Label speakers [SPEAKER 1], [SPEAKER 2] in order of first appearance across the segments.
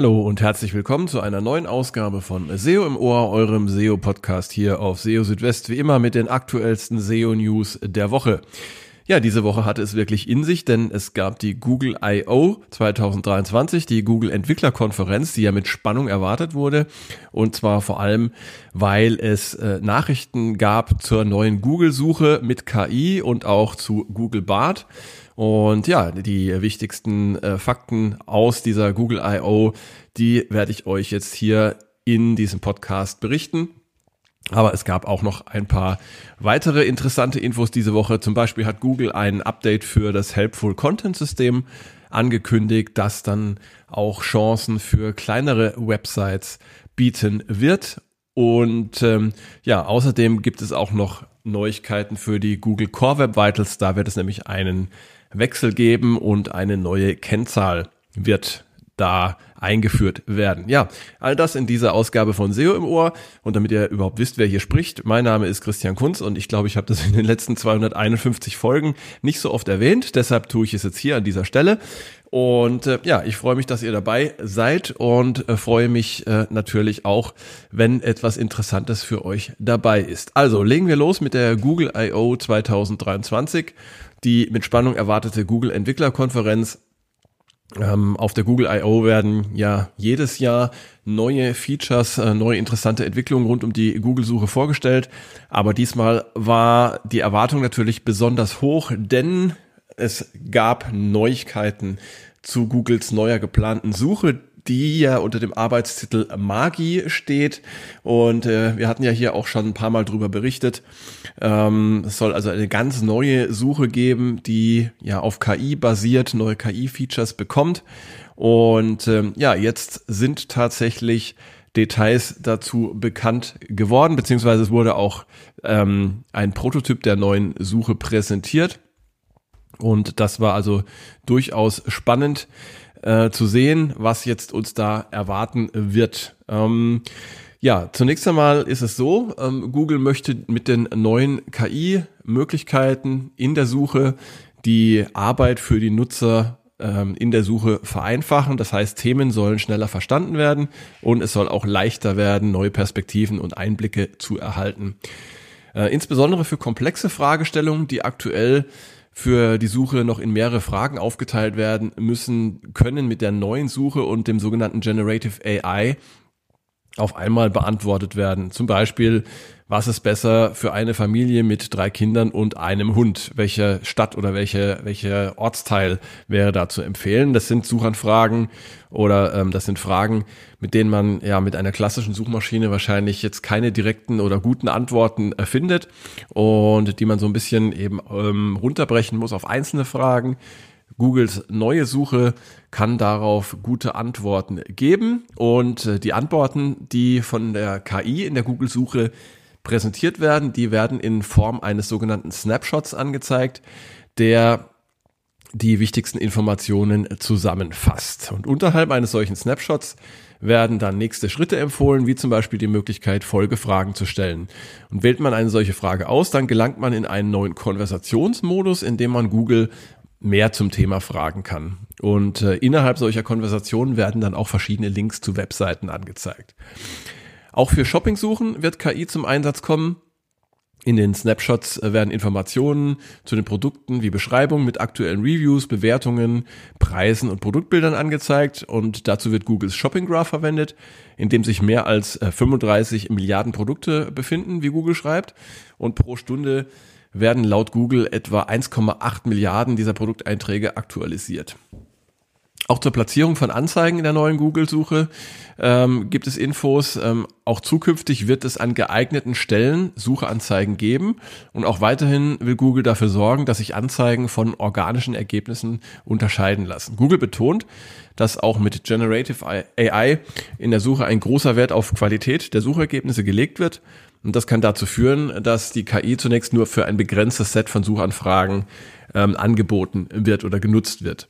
[SPEAKER 1] Hallo und herzlich willkommen zu einer neuen Ausgabe von SEO im Ohr, eurem SEO-Podcast hier auf SEO Südwest, wie immer mit den aktuellsten SEO-News der Woche. Ja, diese Woche hatte es wirklich in sich, denn es gab die Google I.O. 2023, die Google Entwicklerkonferenz, die ja mit Spannung erwartet wurde. Und zwar vor allem, weil es äh, Nachrichten gab zur neuen Google-Suche mit KI und auch zu Google Bart. Und ja, die wichtigsten äh, Fakten aus dieser Google I.O., die werde ich euch jetzt hier in diesem Podcast berichten. Aber es gab auch noch ein paar weitere interessante Infos diese Woche. Zum Beispiel hat Google ein Update für das Helpful Content System angekündigt, das dann auch Chancen für kleinere Websites bieten wird. Und ähm, ja, außerdem gibt es auch noch Neuigkeiten für die Google Core Web Vitals. Da wird es nämlich einen Wechsel geben und eine neue Kennzahl wird da eingeführt werden. Ja, all das in dieser Ausgabe von SEO im Ohr. Und damit ihr überhaupt wisst, wer hier spricht, mein Name ist Christian Kunz und ich glaube, ich habe das in den letzten 251 Folgen nicht so oft erwähnt. Deshalb tue ich es jetzt hier an dieser Stelle. Und äh, ja, ich freue mich, dass ihr dabei seid und äh, freue mich äh, natürlich auch, wenn etwas Interessantes für euch dabei ist. Also legen wir los mit der Google I.O. 2023 die mit Spannung erwartete Google Entwicklerkonferenz. Ähm, auf der Google I.O. werden ja jedes Jahr neue Features, äh, neue interessante Entwicklungen rund um die Google-Suche vorgestellt. Aber diesmal war die Erwartung natürlich besonders hoch, denn es gab Neuigkeiten zu Googles neuer geplanten Suche, die ja unter dem Arbeitstitel Magi steht. Und äh, wir hatten ja hier auch schon ein paar Mal drüber berichtet. Ähm, es soll also eine ganz neue Suche geben, die ja auf KI basiert, neue KI-Features bekommt. Und ähm, ja, jetzt sind tatsächlich Details dazu bekannt geworden, beziehungsweise es wurde auch ähm, ein Prototyp der neuen Suche präsentiert. Und das war also durchaus spannend äh, zu sehen, was jetzt uns da erwarten wird. Ähm, ja, zunächst einmal ist es so, ähm, Google möchte mit den neuen KI-Möglichkeiten in der Suche die Arbeit für die Nutzer ähm, in der Suche vereinfachen. Das heißt, Themen sollen schneller verstanden werden und es soll auch leichter werden, neue Perspektiven und Einblicke zu erhalten. Äh, insbesondere für komplexe Fragestellungen, die aktuell für die Suche noch in mehrere Fragen aufgeteilt werden müssen, können mit der neuen Suche und dem sogenannten Generative AI auf einmal beantwortet werden. Zum Beispiel, was ist besser für eine Familie mit drei Kindern und einem Hund? Welche Stadt oder welche, welcher Ortsteil wäre da zu empfehlen? Das sind Suchanfragen oder ähm, das sind Fragen, mit denen man ja mit einer klassischen Suchmaschine wahrscheinlich jetzt keine direkten oder guten Antworten erfindet und die man so ein bisschen eben ähm, runterbrechen muss auf einzelne Fragen. Googles neue Suche kann darauf gute Antworten geben und äh, die Antworten, die von der KI in der Google-Suche präsentiert werden. Die werden in Form eines sogenannten Snapshots angezeigt, der die wichtigsten Informationen zusammenfasst. Und unterhalb eines solchen Snapshots werden dann nächste Schritte empfohlen, wie zum Beispiel die Möglichkeit, Folgefragen zu stellen. Und wählt man eine solche Frage aus, dann gelangt man in einen neuen Konversationsmodus, in dem man Google mehr zum Thema fragen kann. Und äh, innerhalb solcher Konversationen werden dann auch verschiedene Links zu Webseiten angezeigt. Auch für Shopping-Suchen wird KI zum Einsatz kommen. In den Snapshots äh, werden Informationen zu den Produkten wie Beschreibungen mit aktuellen Reviews, Bewertungen, Preisen und Produktbildern angezeigt und dazu wird Googles Shopping Graph verwendet, in dem sich mehr als 35 äh, Milliarden Produkte befinden, wie Google schreibt und pro Stunde werden laut Google etwa 1,8 Milliarden dieser Produkteinträge aktualisiert. Auch zur Platzierung von Anzeigen in der neuen Google-Suche ähm, gibt es Infos. Ähm, auch zukünftig wird es an geeigneten Stellen Sucheanzeigen geben. Und auch weiterhin will Google dafür sorgen, dass sich Anzeigen von organischen Ergebnissen unterscheiden lassen. Google betont, dass auch mit Generative AI in der Suche ein großer Wert auf Qualität der Suchergebnisse gelegt wird. Und das kann dazu führen, dass die KI zunächst nur für ein begrenztes Set von Suchanfragen ähm, angeboten wird oder genutzt wird.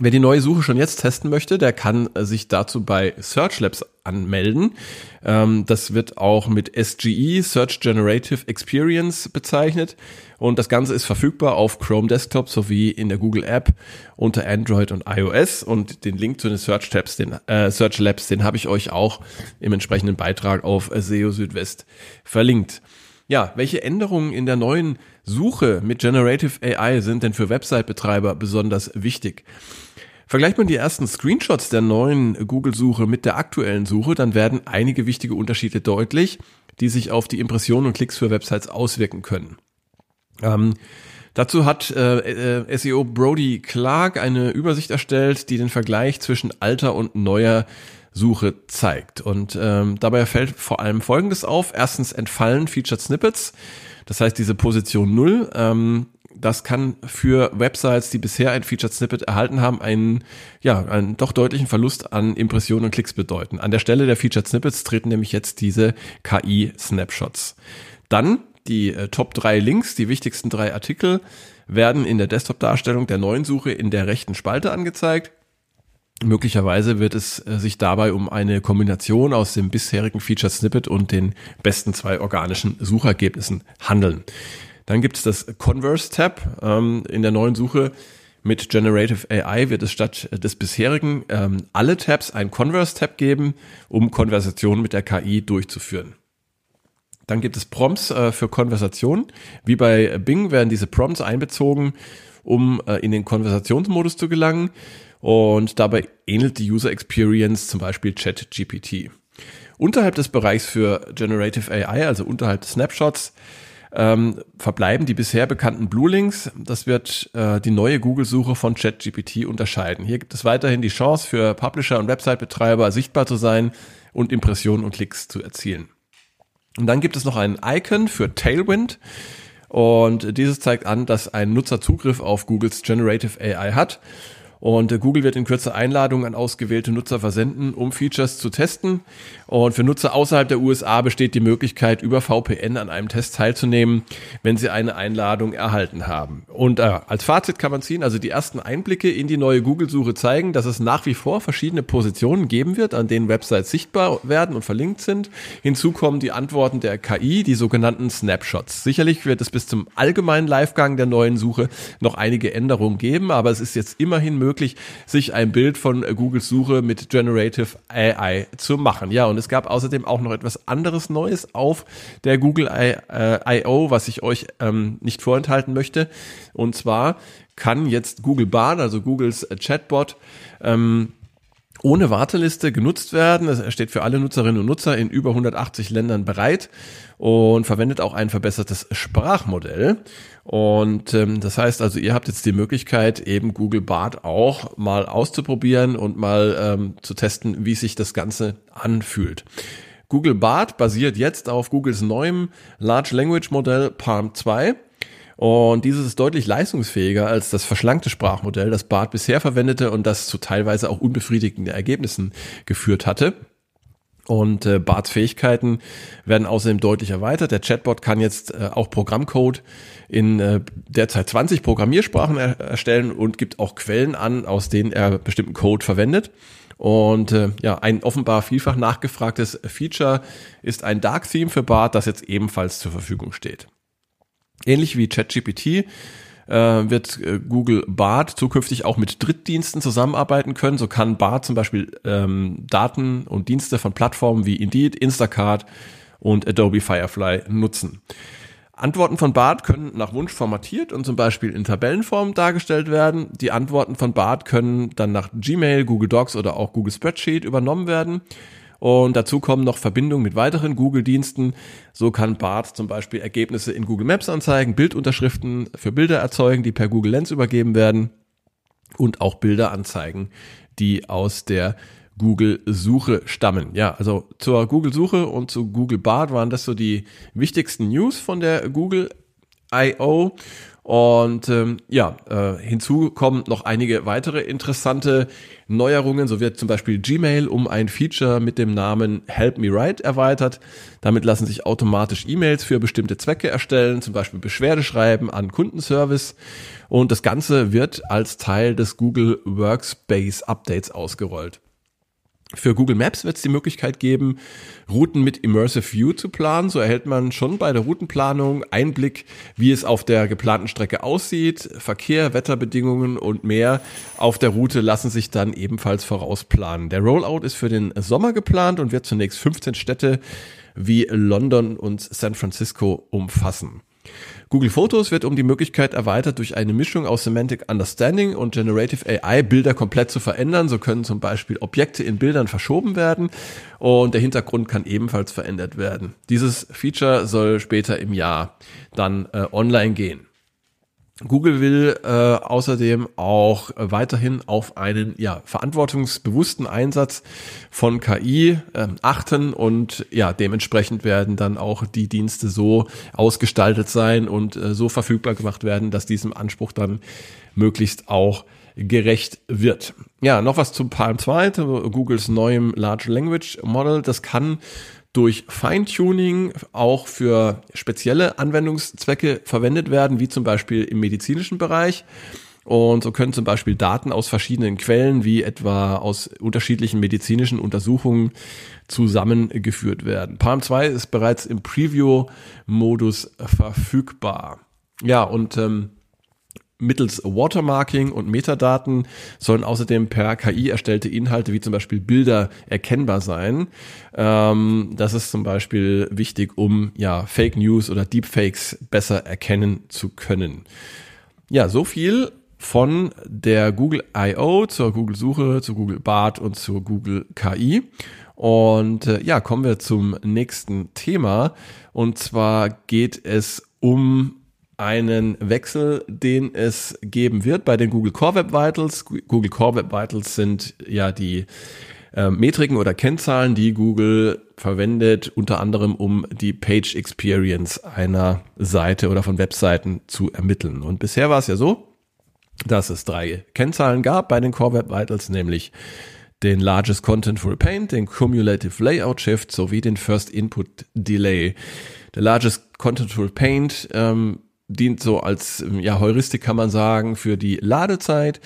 [SPEAKER 1] Wer die neue Suche schon jetzt testen möchte, der kann äh, sich dazu bei Search Labs anmelden. Ähm, das wird auch mit SGE, Search Generative Experience bezeichnet. Und das Ganze ist verfügbar auf Chrome Desktop sowie in der Google App unter Android und iOS. Und den Link zu den Search Tabs, den äh, Search Labs, den habe ich euch auch im entsprechenden Beitrag auf SEO Südwest verlinkt. Ja, welche Änderungen in der neuen Suche mit Generative AI sind denn für Website-Betreiber besonders wichtig? Vergleicht man die ersten Screenshots der neuen Google-Suche mit der aktuellen Suche, dann werden einige wichtige Unterschiede deutlich, die sich auf die Impressionen und Klicks für Websites auswirken können. Ähm, dazu hat äh, äh, SEO Brody Clark eine Übersicht erstellt, die den Vergleich zwischen alter und neuer Suche zeigt. Und ähm, dabei fällt vor allem Folgendes auf. Erstens entfallen Featured Snippets. Das heißt, diese Position null, ähm, das kann für Websites, die bisher ein Featured Snippet erhalten haben, einen, ja, einen doch deutlichen Verlust an Impressionen und Klicks bedeuten. An der Stelle der Featured Snippets treten nämlich jetzt diese KI-Snapshots. Dann die äh, Top drei Links, die wichtigsten drei Artikel, werden in der Desktop-Darstellung der neuen Suche in der rechten Spalte angezeigt. Möglicherweise wird es äh, sich dabei um eine Kombination aus dem bisherigen Featured Snippet und den besten zwei organischen Suchergebnissen handeln. Dann gibt es das Converse-Tab ähm, in der neuen Suche. Mit Generative AI wird es statt des bisherigen ähm, alle Tabs ein Converse-Tab geben, um Konversationen mit der KI durchzuführen. Dann gibt es Prompts äh, für Konversationen. Wie bei Bing werden diese Prompts einbezogen, um äh, in den Konversationsmodus zu gelangen. Und dabei ähnelt die User Experience zum Beispiel ChatGPT. Unterhalb des Bereichs für Generative AI, also unterhalb des Snapshots, ähm, verbleiben die bisher bekannten Blue Links. Das wird äh, die neue Google-Suche von ChatGPT unterscheiden. Hier gibt es weiterhin die Chance für Publisher und Website-Betreiber sichtbar zu sein und Impressionen und Klicks zu erzielen. Und dann gibt es noch ein Icon für Tailwind. Und dieses zeigt an, dass ein Nutzer Zugriff auf Googles Generative AI hat und äh, Google wird in Kürze Einladungen an ausgewählte Nutzer versenden, um Features zu testen. Und für Nutzer außerhalb der USA besteht die Möglichkeit, über VPN an einem Test teilzunehmen, wenn sie eine Einladung erhalten haben. Und äh, als Fazit kann man ziehen, also die ersten Einblicke in die neue Google-Suche zeigen, dass es nach wie vor verschiedene Positionen geben wird, an denen Websites sichtbar werden und verlinkt sind. Hinzu kommen die Antworten der KI, die sogenannten Snapshots. Sicherlich wird es bis zum allgemeinen Livegang der neuen Suche noch einige Änderungen geben, aber es ist jetzt immerhin möglich, möglich, sich ein Bild von Googles Suche mit Generative AI zu machen. Ja, und es gab außerdem auch noch etwas anderes Neues auf der Google I.O., was ich euch ähm, nicht vorenthalten möchte. Und zwar kann jetzt Google Bard, also Googles Chatbot, ähm, ohne Warteliste genutzt werden. Es steht für alle Nutzerinnen und Nutzer in über 180 Ländern bereit und verwendet auch ein verbessertes Sprachmodell. Und ähm, das heißt also, ihr habt jetzt die Möglichkeit, eben Google Bart auch mal auszuprobieren und mal ähm, zu testen, wie sich das Ganze anfühlt. Google Bart basiert jetzt auf Googles neuem Large Language Modell Palm 2 und dieses ist deutlich leistungsfähiger als das verschlankte Sprachmodell, das Bart bisher verwendete und das zu teilweise auch unbefriedigenden Ergebnissen geführt hatte. Und äh, Barts Fähigkeiten werden außerdem deutlich erweitert. Der Chatbot kann jetzt äh, auch Programmcode in äh, derzeit 20 Programmiersprachen er erstellen und gibt auch Quellen an, aus denen er bestimmten Code verwendet. Und äh, ja, ein offenbar vielfach nachgefragtes Feature ist ein Dark Theme für Bart, das jetzt ebenfalls zur Verfügung steht. Ähnlich wie ChatGPT äh, wird äh, Google Bart zukünftig auch mit Drittdiensten zusammenarbeiten können. So kann Bart zum Beispiel ähm, Daten und Dienste von Plattformen wie Indeed, Instacart und Adobe Firefly nutzen. Antworten von Bart können nach Wunsch formatiert und zum Beispiel in Tabellenform dargestellt werden. Die Antworten von Bart können dann nach Gmail, Google Docs oder auch Google Spreadsheet übernommen werden. Und dazu kommen noch Verbindungen mit weiteren Google-Diensten. So kann Bart zum Beispiel Ergebnisse in Google Maps anzeigen, Bildunterschriften für Bilder erzeugen, die per Google Lens übergeben werden und auch Bilder anzeigen, die aus der Google-Suche stammen. Ja, also zur Google-Suche und zu Google Bart waren das so die wichtigsten News von der Google I.O. Und ähm, ja, äh, hinzu kommen noch einige weitere interessante Neuerungen. So wird zum Beispiel Gmail um ein Feature mit dem Namen Help Me Write erweitert. Damit lassen sich automatisch E-Mails für bestimmte Zwecke erstellen, zum Beispiel Beschwerdeschreiben an Kundenservice. Und das Ganze wird als Teil des Google Workspace Updates ausgerollt. Für Google Maps wird es die Möglichkeit geben, Routen mit Immersive View zu planen. So erhält man schon bei der Routenplanung Einblick, wie es auf der geplanten Strecke aussieht. Verkehr, Wetterbedingungen und mehr auf der Route lassen sich dann ebenfalls vorausplanen. Der Rollout ist für den Sommer geplant und wird zunächst 15 Städte wie London und San Francisco umfassen. Google Fotos wird um die Möglichkeit erweitert, durch eine Mischung aus Semantic Understanding und Generative AI Bilder komplett zu verändern. So können zum Beispiel Objekte in Bildern verschoben werden und der Hintergrund kann ebenfalls verändert werden. Dieses Feature soll später im Jahr dann äh, online gehen. Google will äh, außerdem auch weiterhin auf einen ja, verantwortungsbewussten Einsatz von KI äh, achten und ja, dementsprechend werden dann auch die Dienste so ausgestaltet sein und äh, so verfügbar gemacht werden, dass diesem Anspruch dann möglichst auch gerecht wird. Ja, noch was zum Palm 2, Googles neuem Large Language Model. Das kann durch Feintuning auch für spezielle Anwendungszwecke verwendet werden, wie zum Beispiel im medizinischen Bereich. Und so können zum Beispiel Daten aus verschiedenen Quellen, wie etwa aus unterschiedlichen medizinischen Untersuchungen, zusammengeführt werden. Palm 2 ist bereits im Preview-Modus verfügbar. Ja, und ähm, Mittels Watermarking und Metadaten sollen außerdem per KI erstellte Inhalte wie zum Beispiel Bilder erkennbar sein. Ähm, das ist zum Beispiel wichtig, um ja Fake News oder Deepfakes besser erkennen zu können. Ja, so viel von der Google I.O. zur Google Suche, zu Google Bart und zur Google KI. Und äh, ja, kommen wir zum nächsten Thema. Und zwar geht es um einen Wechsel, den es geben wird bei den Google Core Web Vitals. Google Core Web Vitals sind ja die äh, Metriken oder Kennzahlen, die Google verwendet, unter anderem um die Page Experience einer Seite oder von Webseiten zu ermitteln. Und bisher war es ja so, dass es drei Kennzahlen gab bei den Core Web Vitals, nämlich den Largest Contentful Paint, den Cumulative Layout Shift sowie den First Input Delay. Der Largest Contentful Paint ähm, dient so als ja, Heuristik, kann man sagen, für die Ladezeit.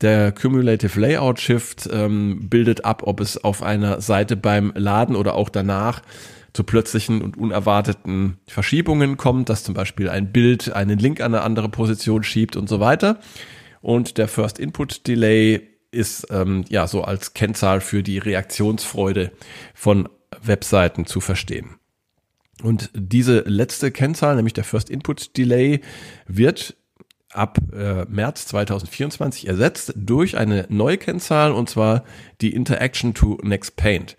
[SPEAKER 1] Der Cumulative Layout Shift ähm, bildet ab, ob es auf einer Seite beim Laden oder auch danach zu plötzlichen und unerwarteten Verschiebungen kommt, dass zum Beispiel ein Bild einen Link an eine andere Position schiebt und so weiter. Und der First Input Delay ist ähm, ja so als Kennzahl für die Reaktionsfreude von Webseiten zu verstehen. Und diese letzte Kennzahl, nämlich der First Input Delay, wird ab äh, März 2024 ersetzt durch eine neue Kennzahl und zwar die Interaction to Next Paint.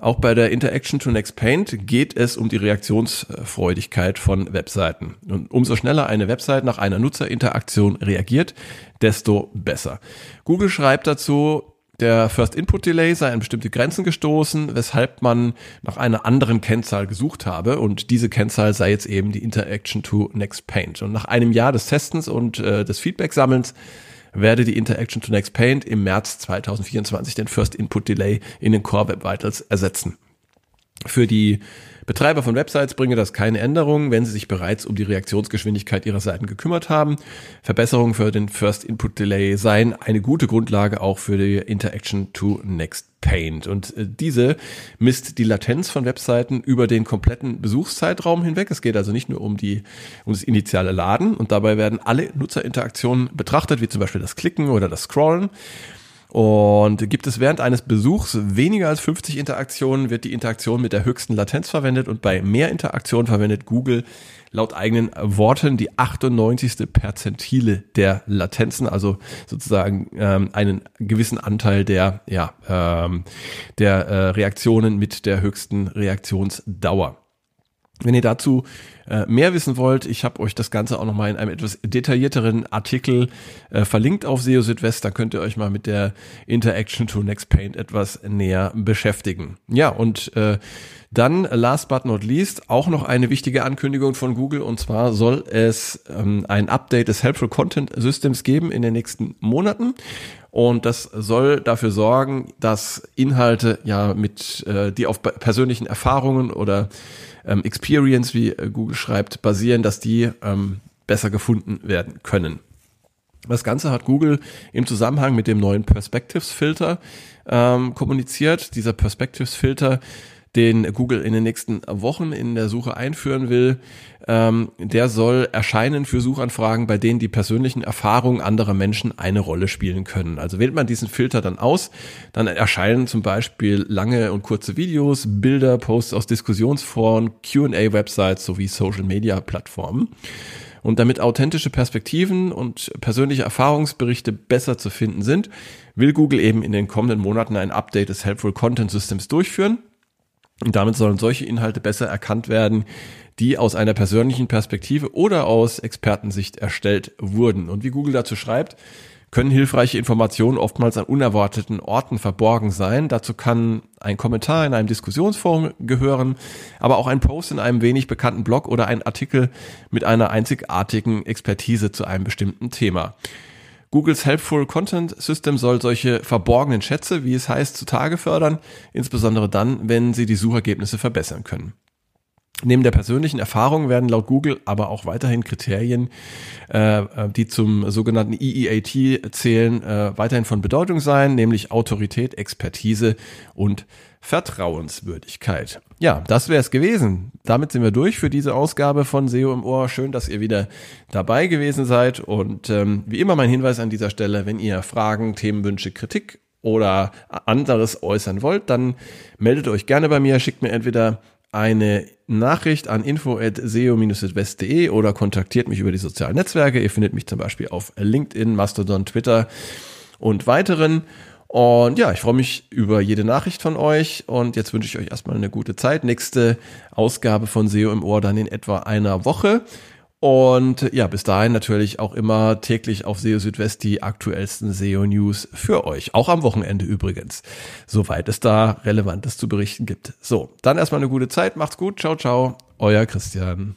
[SPEAKER 1] Auch bei der Interaction to Next Paint geht es um die Reaktionsfreudigkeit von Webseiten. Und umso schneller eine Website nach einer Nutzerinteraktion reagiert, desto besser. Google schreibt dazu, der First Input Delay sei an bestimmte Grenzen gestoßen, weshalb man nach einer anderen Kennzahl gesucht habe und diese Kennzahl sei jetzt eben die Interaction to Next Paint. Und nach einem Jahr des Testens und äh, des Feedback-Sammelns werde die Interaction to Next Paint im März 2024 den First Input Delay in den Core Web Vitals ersetzen. Für die Betreiber von Websites bringe das keine Änderungen, wenn sie sich bereits um die Reaktionsgeschwindigkeit ihrer Seiten gekümmert haben. Verbesserungen für den First Input Delay seien eine gute Grundlage auch für die Interaction to Next Paint. Und äh, diese misst die Latenz von Webseiten über den kompletten Besuchszeitraum hinweg. Es geht also nicht nur um die, um das initiale Laden und dabei werden alle Nutzerinteraktionen betrachtet, wie zum Beispiel das Klicken oder das Scrollen. Und gibt es während eines Besuchs weniger als 50 Interaktionen, wird die Interaktion mit der höchsten Latenz verwendet und bei mehr Interaktionen verwendet Google laut eigenen Worten die 98. Perzentile der Latenzen, also sozusagen ähm, einen gewissen Anteil der, ja, ähm, der äh, Reaktionen mit der höchsten Reaktionsdauer. Wenn ihr dazu äh, mehr wissen wollt, ich habe euch das Ganze auch nochmal in einem etwas detaillierteren Artikel äh, verlinkt auf SEO Südwest. Da könnt ihr euch mal mit der Interaction to Next Paint etwas näher beschäftigen. Ja, und äh, dann, last but not least, auch noch eine wichtige Ankündigung von Google und zwar soll es ähm, ein Update des Helpful Content Systems geben in den nächsten Monaten. Und das soll dafür sorgen, dass Inhalte ja mit, äh, die auf persönlichen Erfahrungen oder ähm, Experience, wie äh, Google schreibt, basieren, dass die ähm, besser gefunden werden können. Das Ganze hat Google im Zusammenhang mit dem neuen Perspectives-Filter ähm, kommuniziert. Dieser Perspectives-Filter den Google in den nächsten Wochen in der Suche einführen will, ähm, der soll erscheinen für Suchanfragen, bei denen die persönlichen Erfahrungen anderer Menschen eine Rolle spielen können. Also wählt man diesen Filter dann aus, dann erscheinen zum Beispiel lange und kurze Videos, Bilder, Posts aus Diskussionsforen, Q&A-Websites sowie Social-Media-Plattformen. Und damit authentische Perspektiven und persönliche Erfahrungsberichte besser zu finden sind, will Google eben in den kommenden Monaten ein Update des Helpful Content Systems durchführen. Und damit sollen solche Inhalte besser erkannt werden, die aus einer persönlichen Perspektive oder aus Expertensicht erstellt wurden. Und wie Google dazu schreibt, können hilfreiche Informationen oftmals an unerwarteten Orten verborgen sein. Dazu kann ein Kommentar in einem Diskussionsforum gehören, aber auch ein Post in einem wenig bekannten Blog oder ein Artikel mit einer einzigartigen Expertise zu einem bestimmten Thema. Googles Helpful Content System soll solche verborgenen Schätze, wie es heißt, zutage fördern, insbesondere dann, wenn sie die Suchergebnisse verbessern können. Neben der persönlichen Erfahrung werden laut Google aber auch weiterhin Kriterien, äh, die zum sogenannten EEAT zählen, äh, weiterhin von Bedeutung sein, nämlich Autorität, Expertise und Vertrauenswürdigkeit. Ja, das wäre es gewesen. Damit sind wir durch für diese Ausgabe von SEO im Ohr. Schön, dass ihr wieder dabei gewesen seid. Und ähm, wie immer mein Hinweis an dieser Stelle, wenn ihr Fragen, Themenwünsche, Kritik oder anderes äußern wollt, dann meldet euch gerne bei mir, schickt mir entweder eine Nachricht an info.seo-west.de oder kontaktiert mich über die sozialen Netzwerke. Ihr findet mich zum Beispiel auf LinkedIn, Mastodon, Twitter und weiteren. Und ja, ich freue mich über jede Nachricht von euch und jetzt wünsche ich euch erstmal eine gute Zeit. Nächste Ausgabe von SEO im Ohr dann in etwa einer Woche. Und ja, bis dahin natürlich auch immer täglich auf SEO Südwest die aktuellsten SEO News für euch. Auch am Wochenende übrigens. Soweit es da Relevantes zu berichten gibt. So, dann erstmal eine gute Zeit. Macht's gut. Ciao, ciao. Euer Christian.